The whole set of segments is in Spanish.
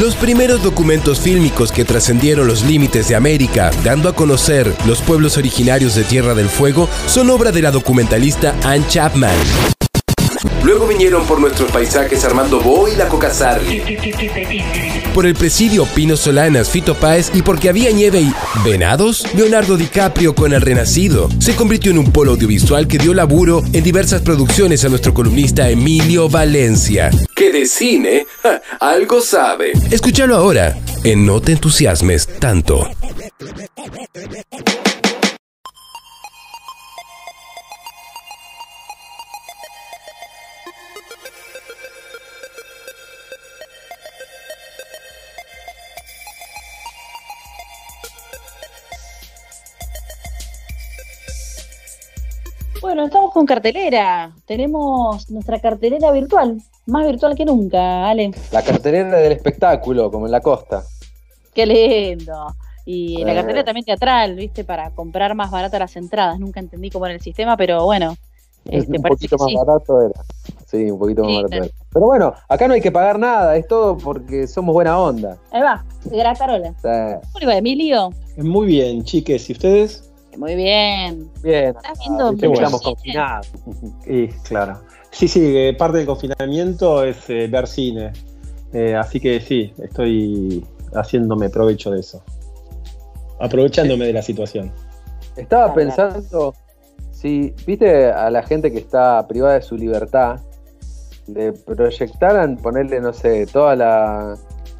Los primeros documentos fílmicos que trascendieron los límites de América, dando a conocer los pueblos originarios de Tierra del Fuego, son obra de la documentalista Anne Chapman. Luego vinieron por nuestros paisajes Armando Bo y la Cocazarli. Por el presidio Pino Solanas, Fito Páez y porque había nieve y venados, Leonardo DiCaprio con El Renacido se convirtió en un polo audiovisual que dio laburo en diversas producciones a nuestro columnista Emilio Valencia, que de cine ja, algo sabe. Escúchalo ahora en No te entusiasmes tanto. Bueno, estamos con cartelera. Tenemos nuestra cartelera virtual, más virtual que nunca, Ale. La cartelera del espectáculo, como en la costa. Qué lindo. Y la Eh. cartelera también teatral, ¿viste? Para comprar más baratas las entradas. Nunca entendí cómo era el sistema, pero bueno. Este, un poquito más sí. barato era. Sí, un poquito más Sí, barato claro. era. Pero bueno, acá no hay que pagar nada, es todo porque somos buena onda. Ahí va, gratarola. O sea, ¿Cómo le va, Emilio? Muy bien, chiques, ¿y ustedes? Muy bien. bien. ¿Estás viendo que mucho estamos confinados. Y claro. Sí, sí, eh, parte del confinamiento es eh, ver cine. Eh, así que sí, estoy haciéndome provecho de eso. Aprovechándome de la situación. Estaba pensando, si viste a la gente que está privada de su libertad, le proyectaran ponerle, no sé, toda la,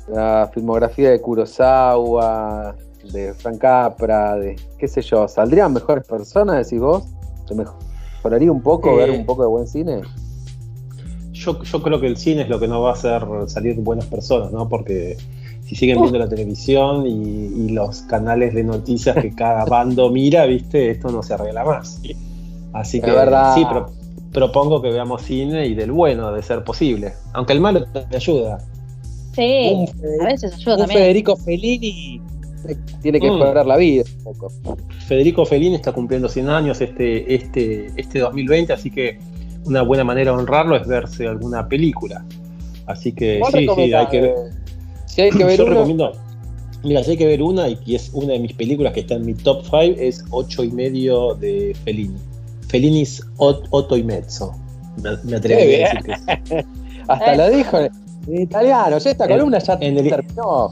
la filmografía de Kurosawa, de Frank Capra, de qué sé yo, ¿saldrían mejores personas, decís vos? ¿Se mejoraría un poco Eh, ver un poco de buen cine? Yo, yo creo que el cine es lo que nos va a hacer salir buenas personas, ¿no? Porque si siguen viendo la televisión y, y los canales de noticias que cada bando mira, ¿viste? Esto no se arregla más. Así que verdad. sí, pro- propongo que veamos cine y del bueno, de ser posible. Aunque el malo te ayuda. Sí, Un a veces ayuda Un también. Federico Fellini tiene que Mm. mejorar la vida un poco. Federico Fellini está cumpliendo 100 años este, este, este 2020, así que una buena manera de honrarlo es verse alguna película. Así que ¿Vos sí, sí, hay que ver. eh, Si hay que ver Yo uno, recomiendo. Mira, si hay que ver una, y es una de mis películas que está en mi top 5, es 8 y medio de Fellini. Fellini's Ot- Otto y Mezzo. Me, me atrevería a decir que es. hasta lo dijo en, italiano. Ya esta columna ya en terminó.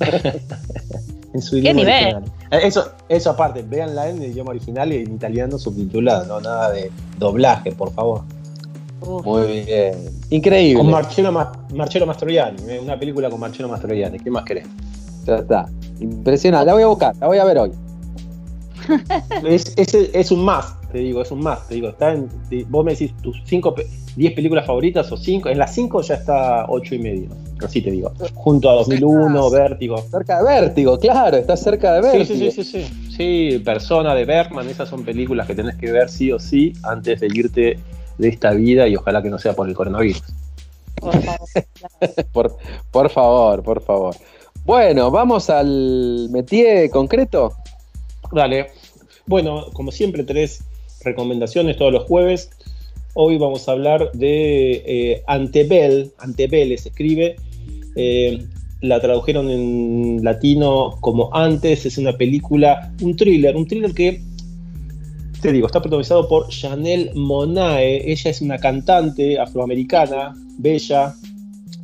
en su ¿Qué idioma nivel? original. Eh, Eso, eso aparte, véanla en el idioma original y en italiano subtitulada, no nada de doblaje, por favor. Uf. Muy bien. Increíble. Con Marcello, Ma- Marcello Mastroianni, eh, una película con Marcello Mastroianni, ¿qué más querés? Ya está. Impresionante. La voy a buscar, la voy a ver hoy. Es, es, es un más, te digo, es un más, te digo, está en, te- vos me decís tus 5, 10 películas favoritas o 5, en las 5 ya está 8 y medio, así te digo, junto a 2001, Vértigo. Cerca de Vértigo, claro, está cerca de Sí, Vértigo. sí, sí, sí, sí, sí, Persona de Bergman, esas son películas que tenés que ver sí o sí antes de irte de esta vida y ojalá que no sea por el coronavirus. Por favor. Por, por favor, por favor. Bueno, vamos al métier concreto. Dale. Bueno, como siempre, tres recomendaciones todos los jueves. Hoy vamos a hablar de eh, Antebel. Antebel se escribe. Eh, la tradujeron en latino como Antes. Es una película, un thriller. Un thriller que, te digo, está protagonizado por Chanel Monae. Ella es una cantante afroamericana, bella.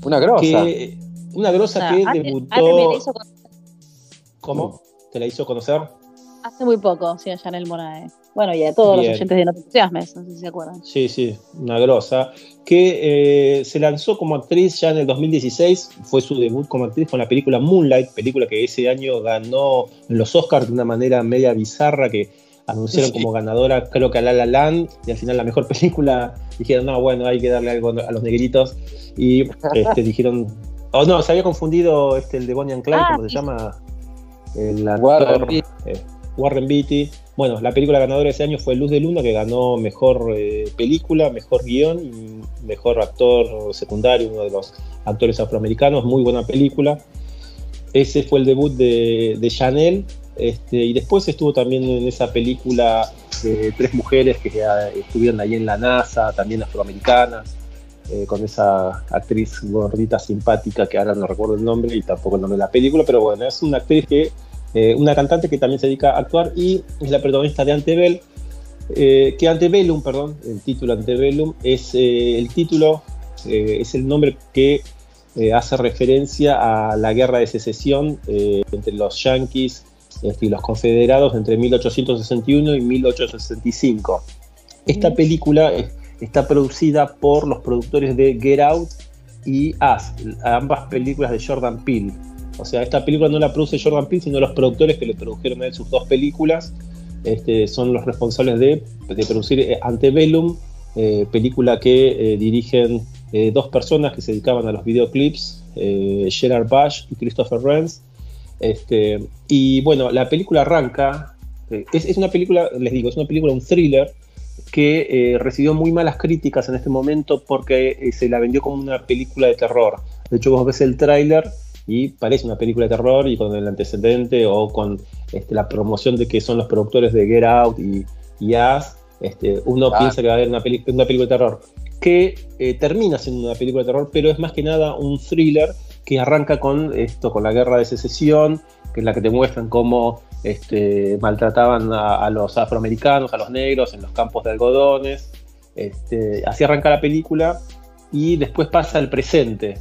Una grosa. Que, una grosa O sea, que me debutó. la hizo con- ¿Cómo? ¿Te la hizo conocer? Hace muy poco, sí, a Janel Morae. Bueno, y a todos Bien. los oyentes de No te entusiasmes, no sé si se acuerdan. Sí, sí, una grosa. Que eh, se lanzó como actriz ya en el 2016. Fue su debut como actriz con la película Moonlight, película que ese año ganó los Oscars de una manera media bizarra que anunciaron Sí. como ganadora, creo que a La La Land, y al final la mejor película dijeron, no, bueno, hay que darle algo a los negritos. Y este, dijeron, oh no, se había confundido este, el de Bonnie and Clyde, Ah, ¿cómo sí, se llama? El actor, eh, Warren Beatty. Bueno, la película ganadora de ese año fue Luz de Luna, que ganó mejor eh, película, mejor guion y mejor actor secundario, uno de los actores afroamericanos. Muy buena película. Ese fue el debut de, de Chanel. Este, y después estuvo también en esa película de tres mujeres que eh, estuvieron ahí en la NASA, también afroamericanas. eh, con esa actriz gordita simpática que ahora no recuerdo el nombre y tampoco el nombre de la película, pero bueno, es una actriz que, eh, una cantante que también se dedica a actuar y es la protagonista de Antebel, eh, que Antebellum, perdón, el título Antebellum es el título, es el nombre que hace referencia a la guerra de secesión entre los yanquis este, y los confederados entre 1861 y 1865. Esta película está producida por los productores de Get Out y Us, ambas películas de Jordan Peele. O sea, esta película no la produce Jordan Peele, sino los productores que le produjeron a sus dos películas. Este, son los responsables de, producir eh, Antebellum, eh, película que eh, dirigen dos personas que se dedicaban a los videoclips, Gerard Bush y Christopher Renz. Este, y bueno, la película arranca, es, es, una película, les digo, es una película, un thriller, que eh, recibió muy malas críticas en este momento porque eh, se la vendió como una película de terror. De hecho, vos ves el tráiler y parece una película de terror y con el antecedente o con este, la promoción de que son los productores de Get Out y, y este, uno ah. piensa que va a haber una, una película de terror que eh, termina siendo una película de terror, pero es más que nada un thriller que arranca con esto, con la guerra de secesión, que es la que te muestran cómo este, maltrataban a, los afroamericanos, a los negros en los campos de algodones. Este, así arranca la película y después pasa al presente,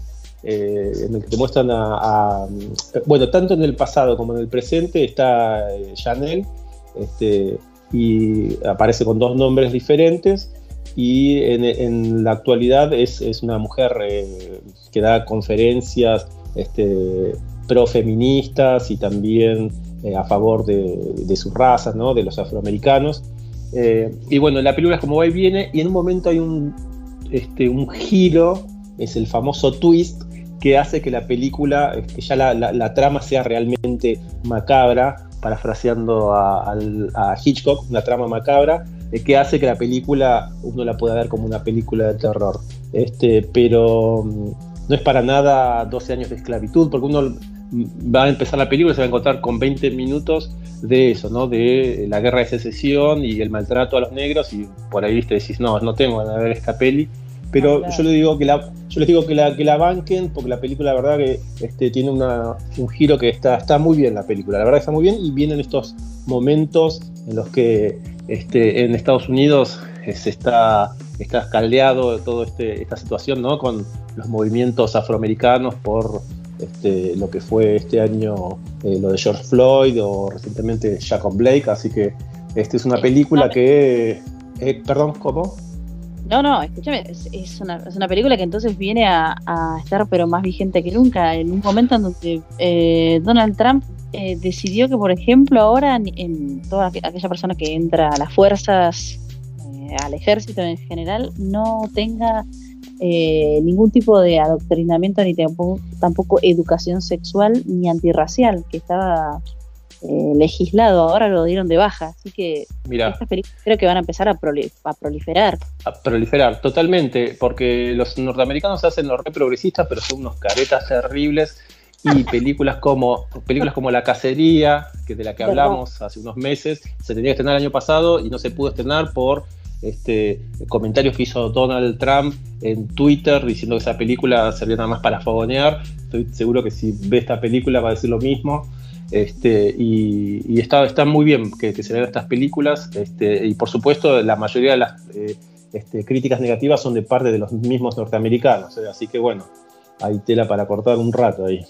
eh, en el que te muestran a, Bueno, tanto en el pasado como en el presente está eh, Chanel este, y aparece con dos nombres diferentes. Y en, la actualidad es, una mujer eh, que da conferencias este, pro-feministas y también a favor de, su raza, ¿no? de los afroamericanos. Y bueno, la película es como va y viene, y en un momento hay un, este, un giro, es el famoso twist, que hace que la película, que este, ya la, trama sea realmente macabra, parafraseando a, Hitchcock, una trama macabra, eh, que hace que la película uno la pueda ver como una película de terror. Este, pero mm, no es para nada 12 años de esclavitud, porque uno va a empezar la película y se va a encontrar con 20 minutos de eso, ¿no? De la guerra de secesión y el maltrato a los negros y por ahí te decís, no, no tengo de ver esta peli. Pero yo les digo que la, yo les digo que la, que la banquen porque la película, la verdad, que este, tiene una, un giro que está, está muy bien la película. La verdad está muy bien y vienen estos momentos en los que este, en Estados Unidos eh, se está, está escaldeado toda este, esta situación, ¿no? Con los movimientos afroamericanos por este, lo que fue este año eh, lo de George Floyd o recientemente Jacob Blake, así que esta es una película que... Eh, perdón, ¿cómo? No, no, escúchame, es, una, es una película que entonces viene a, estar pero más vigente que nunca, en un momento en donde eh, Donald Trump decidió que, por ejemplo, ahora en, toda aquella persona que entra a las fuerzas, al ejército en general, no tenga eh, ningún tipo de adoctrinamiento ni tampoco, educación sexual ni antirracial que estaba eh, legislado, ahora lo dieron de baja, así que estas películas creo que van a empezar a, proliferar. A proliferar, totalmente, porque los norteamericanos hacen los re progresistas, pero son unos caretas terribles y películas como películas como La Cacería, que de la que hablamos hace unos meses, se tenía que estrenar el año pasado y no se pudo estrenar por este, comentarios que hizo Donald Trump en Twitter diciendo que esa película servía nada más para fogonear. Estoy seguro que si ve esta película va a decir lo mismo. Este, y, está, está muy bien que, se vean estas películas. Este, y por supuesto, la mayoría de las eh, este, críticas negativas son de parte de los mismos norteamericanos. ¿eh? Así que bueno, hay tela para cortar un rato ahí.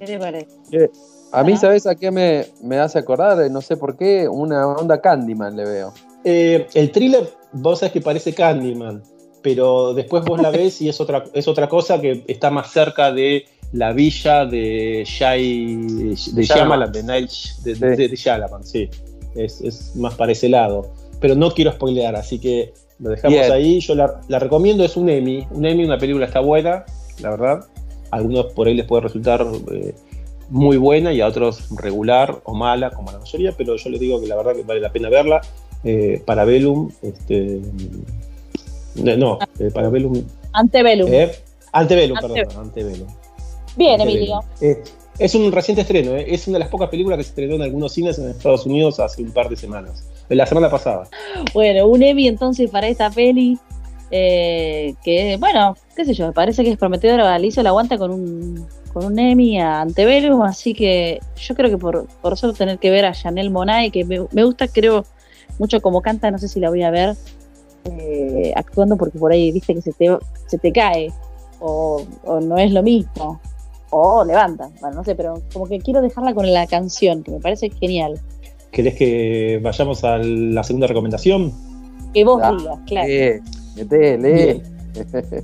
Eh, a mí, ¿sabes a qué me, me hace acordar? No sé por qué, una onda Candyman le veo. el thriller vos sabés que parece Candyman, pero después vos la ves y es otra, es otra cosa que está más cerca de la villa de Shai, de Shyamalan, de de, de, sí. Es, más para ese lado. Pero no quiero spoilear, así que lo dejamos ahí. Yo la, recomiendo, es un Emmy. Un Emmy, una película está buena, la verdad. A algunos por ahí les puede resultar eh, muy buena y a otros regular o mala, como la mayoría, pero yo les digo que la verdad que vale la pena verla eh, Parabellum, este, no, eh, Parabellum. Antebellum. Eh, Antebellum, perdón, Antebellum. Bien, Emilio. Eh, es un reciente estreno, eh, es una de las pocas películas que se estrenó en algunos cines en Estados Unidos hace un par de semanas, la semana pasada. Bueno, un Emmy entonces para esta peli. Eh, que, bueno, qué sé yo, me parece que es prometedora. Le hizo la aguanta con un, con un Emmy a Antebellum, así que yo creo que por, por solo tener que ver a Janelle Monáe, que me, me gusta, creo, mucho como canta, no sé si la voy a ver eh, actuando porque por ahí viste que se te, se te cae o, o no es lo mismo o levanta, bueno, no sé, pero como que quiero dejarla con la canción, que me parece genial. ¿Querés que vayamos a la segunda recomendación? Que vos Ah, digas, claro. Bien.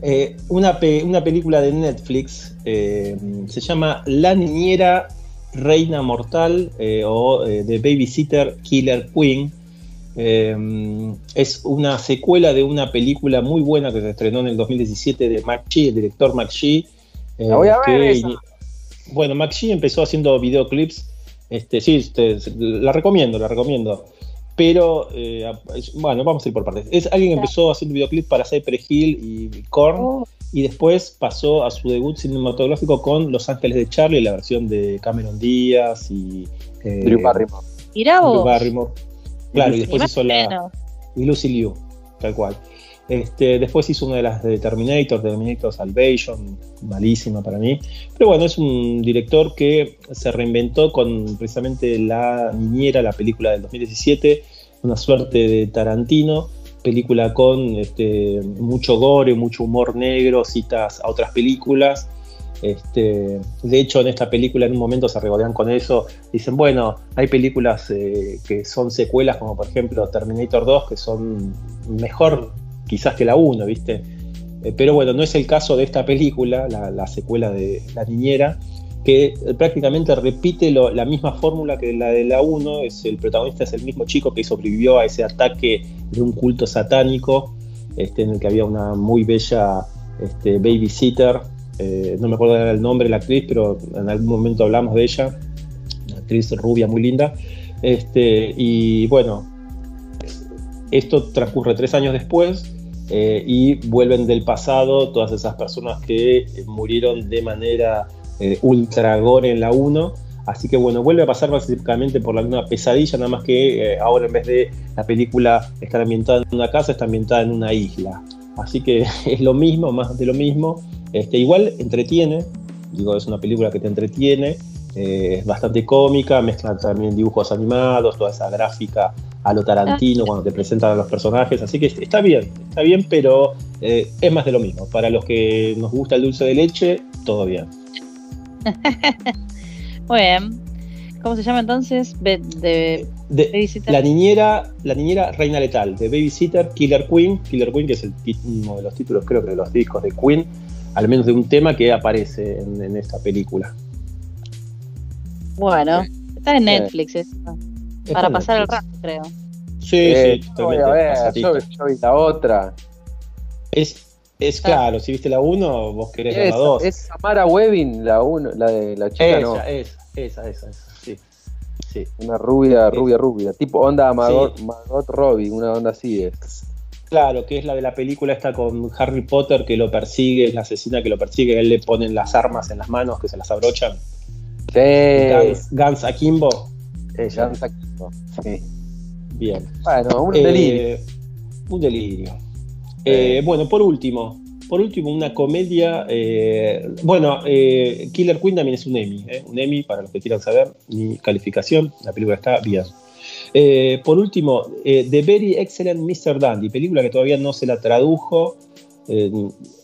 Eh, una, pe- una película de Netflix eh, se llama La Niñera Reina Mortal eh, o eh, The Babysitter Killer Queen. Eh, es una secuela de una película muy buena que se estrenó en el 2017 de McShee, el director McShee. eh, La voy a ver que esa. ini- Bueno, McShee empezó haciendo videoclips. Este, sí, te- la recomiendo, la recomiendo. Pero, eh, bueno, vamos a ir por partes. Es alguien que empezó haciendo videoclips para Cypress Hill y Korn Oh, y después pasó a su debut cinematográfico con Los Ángeles de Charlie, la versión de Cameron Díaz y eh, Drew Barrymore. mirá Drew. Barrymore. Claro, y Ni después hizo la y Lucy Liu, tal cual. Este, después hizo una de las de Terminator, Terminator Salvation, malísima para mí. Pero bueno, es un director que se reinventó con precisamente La Niñera, la película del 2017, una suerte de Tarantino, película con este, mucho gore, mucho humor negro, citas a otras películas. Este, de hecho, en esta película en un momento se regodean con eso. Dicen, bueno, hay películas eh, que son secuelas, como por ejemplo Terminator 2, que son mejor quizás que la 1, ¿viste? Eh, pero bueno, no es el caso de esta película, la, la secuela de La Niñera, que eh, prácticamente repite la misma fórmula que la de la 1. Es, el protagonista es el mismo chico que sobrevivió a ese ataque de un culto satánico, este, en el que había una muy bella este, babysitter. eh, no me acuerdo el nombre de la actriz, pero en algún momento hablamos de ella. Una actriz rubia muy linda. Este, y bueno, esto transcurre tres años después eh, y vuelven del pasado todas esas personas que eh, murieron de manera eh, ultra gore en la 1. Así que bueno, vuelve a pasar básicamente por la misma pesadilla, nada más que eh, ahora en vez de la película estar ambientada en una casa, está ambientada en una isla. Así que es lo mismo, más de lo mismo. Este, igual entretiene, digo, es una película que te entretiene, es bastante cómica, mezcla también dibujos animados, toda esa gráfica a lo Tarantino cuando te presentan a los personajes, así que está bien, está bien, pero eh, es más de lo mismo. Para los que nos gusta el dulce de leche, todo bien. Muy bien. ¿Cómo se llama entonces? Be- de De, Babysitter. la niñera, la niñera reina letal, de Babysitter, Killer Queen, Killer Queen, que es el uno de los títulos, creo que de los discos de Queen, al menos de un tema que aparece en, en esta película. Bueno, está en. Netflix eso, Es para pasar el rato, creo. Sí, Eh, sí, yo voy a ver, yo, yo vi la otra. Es, es Ah. claro, si viste la 1, vos querés ver la Es, 2. es Samara Webbing, la uno, la de la chica, esa, no. esa, esa, esa, esa, sí. Sí. Una rubia, Es- rubia, rubia. Tipo onda Margot, Sí. Margot Robbie, una onda así es. Claro, que es la de la película esta con Harry Potter que lo persigue, es la asesina que lo persigue, a él le ponen las armas en las manos que se las abrochan. Sí, Guns, Guns Akimbo. Ella. Sí. Bien. Bueno, un Eh, delirio. Un delirio. Eh, bueno, por último, por último, una comedia. eh, bueno, eh, Killer Queen también es un Emmy, eh, un Emmy para los que quieran saber mi calificación. La película está bien. Por último, The Very Excellent Mr. Dandy, película que todavía no se la tradujo.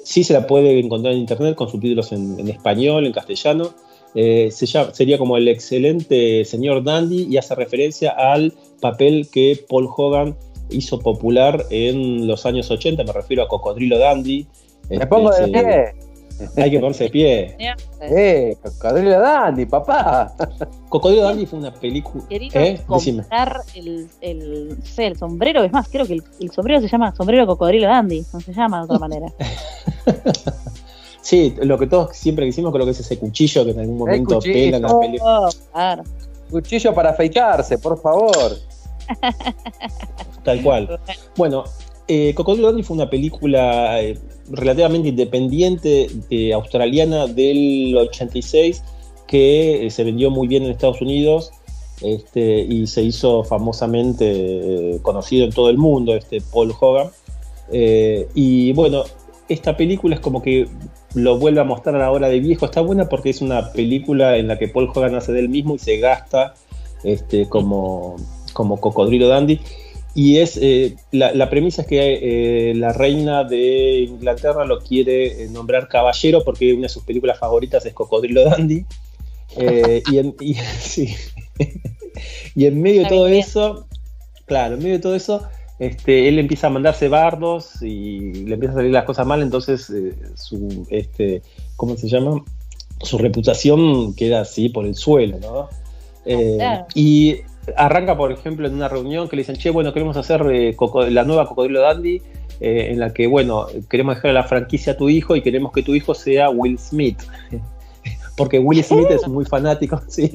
sí se la puede encontrar en internet con subtítulos en, en español, en castellano. Eh, se llama- sería como el excelente señor Dandy y hace referencia al papel que Paul Hogan hizo popular en los años 80, me refiero a Cocodrilo Dandy. Me Este, pongo de pie. Hay que ponerse de pie. Eh, Cocodrilo Dandy, papá. Cocodrilo Dandy fue una película. ¿Eh? Comprar el, el, no sé, el sombrero, es más, creo que el, el sombrero se llama sombrero cocodrilo dandy, no se llama de otra manera. Sí, lo que todos siempre quisimos, creo que es ese cuchillo que en algún momento pela en la Oh, película. claro. Cuchillo para afeitarse, por favor. Tal cual. Bueno, eh, Cocodrilo Dandy fue una película eh, relativamente independiente eh, australiana del 86 que eh, se vendió muy bien en Estados Unidos este, y se hizo famosamente eh, conocido en todo el mundo, este Paul Hogan. Eh, y bueno, esta película es como que lo vuelve a mostrar ahora de viejo. Está buena porque es una película en la que Paul Hogan hace del mismo y se gasta este, como, como cocodrilo dandy. Y es eh, la, premisa es que eh, la reina de Inglaterra lo quiere nombrar caballero porque una de sus películas favoritas es Cocodrilo Dandy. y, en, y en medio de todo eso, claro, en medio de todo eso, este, él empieza a mandarse bardos y le empieza a salir las cosas mal, entonces eh, su, este, ¿cómo se llama? Su reputación queda así por el suelo, ¿no? Eh, y arranca, por ejemplo, en una reunión que le dicen, che, bueno, queremos hacer eh, la nueva Cocodrilo Dandy, en la que, bueno, queremos dejar la franquicia a tu hijo y queremos que tu hijo sea Will Smith porque Will Smith es muy fanático, sí,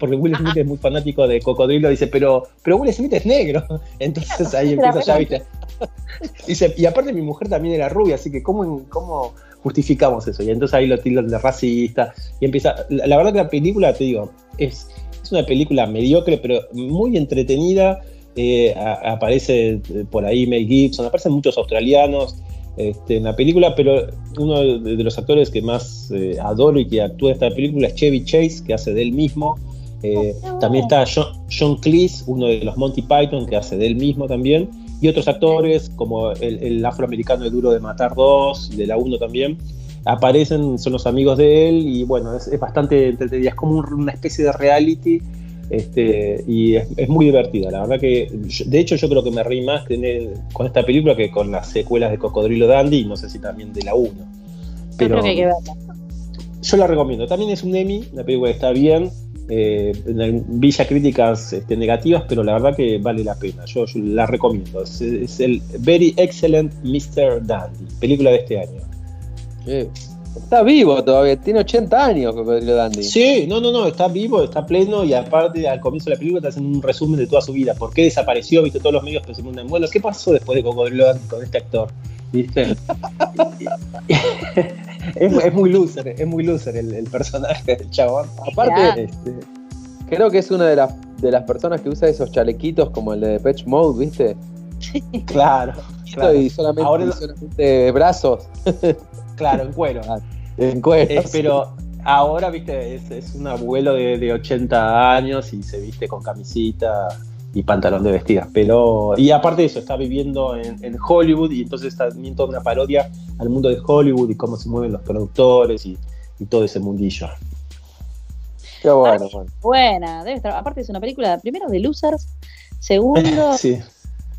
porque Will Smith es muy fanático de Cocodrilo, dice, pero, pero Will Smith es negro. Entonces ahí empieza ya, viste. Dice, y aparte mi mujer también era rubia, así que ¿cómo, cómo justificamos eso? Y entonces ahí lo tildan de racista. Y empieza. La, verdad que la película, te digo, es, es una película mediocre, pero muy entretenida. Eh, aparece eh, por ahí Mel Gibson, aparecen muchos australianos. Este, en la película, pero uno de, los actores que más eh, adoro y que actúa en esta película es Chevy Chase, que hace de él mismo. Eh, oh, también está John, Cleese, uno de los Monty Python, que hace de él mismo también. Y otros actores, como el, afroamericano de Duro de Matar 2, de la 1 también, aparecen, son los amigos de él y bueno, es, bastante entretenida, es como una especie de reality este, y es, muy divertida, la verdad que, de hecho yo creo que me reí más con esta película que con las secuelas de Cocodrilo Dandy y no sé si también de la 1. Pero yo, la recomiendo, también es un Emmy, la película está bien, eh, villa críticas este, negativas, pero la verdad que vale la pena, yo, la recomiendo, es, el Very Excellent Mr. Dandy, película de este año. Está vivo todavía, tiene 80 años Cocodrilo Dandy. Sí, no, no, no, está vivo, está pleno y aparte al comienzo de la película te hacen un resumen de toda su vida. ¿Por qué desapareció? Viste, todos los medios que se preguntan, bueno, ¿qué pasó después de Cocodrilo Dandy con este actor? ¿Viste? es, muy loser, es muy loser el, personaje del chabón. Aparte, este, creo que es una de las, de las personas que usa esos chalequitos como el de Patch Mode, ¿viste? claro. Y solamente, Ahora... solamente brazos. Claro, en cuero. Ah, en cuero. Eh, pero ahora, viste, es, un abuelo de, 80 años y se viste con camisita y pantalón de vestida. Pero, y aparte de eso, está viviendo en, Hollywood y entonces está también toda una parodia al mundo de Hollywood y cómo se mueven los productores y, todo ese mundillo. Qué bueno, Buena, debe estar. Aparte es una película, primero de losers, segundo, sí.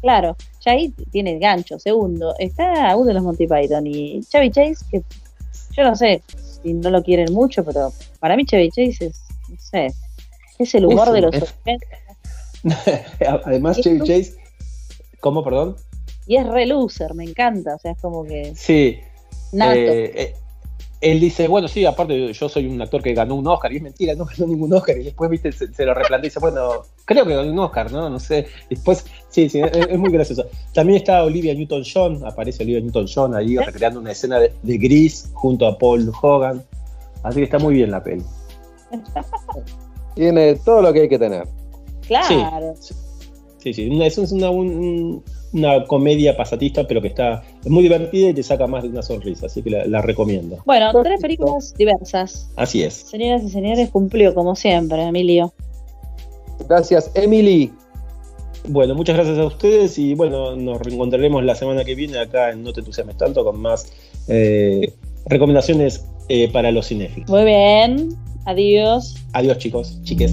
Claro, ya ahí tiene gancho. Segundo, está uno de los Monty Python y Chevy Chase, que yo no sé si no lo quieren mucho, pero para mí Chevy Chase es, no sé, es el humor de los Además, Chevy Chase, ¿cómo, perdón? Y es re loser, me encanta, o sea, es como que... Sí. Nato. Eh, eh, él dice, bueno, sí, aparte yo soy un actor que ganó un Oscar, y es mentira, no ganó ningún Oscar, y después, viste, se, lo replantea y dice, bueno, creo que ganó un Oscar, ¿no? No sé. Después, sí, sí, es, muy gracioso. También está Olivia Newton-John, aparece Olivia Newton-John ahí recreando una escena de, Gris junto a Paul Hogan. Así que está muy bien la peli. Tiene todo lo que hay que tener. Claro. Sí, sí, es una, una comedia pasatista, pero que está muy divertida y te saca más de una sonrisa, así que la, recomiendo. Bueno, tres películas diversas. Así es. Señoras y señores, cumplió como siempre, Emilio. Gracias, Emily. Bueno, muchas gracias a ustedes y bueno, nos reencontraremos la semana que viene acá en No te entusiasmes tanto con más eh, recomendaciones eh, para los cinéfilos. Muy bien, adiós. Adiós chicos, chiques.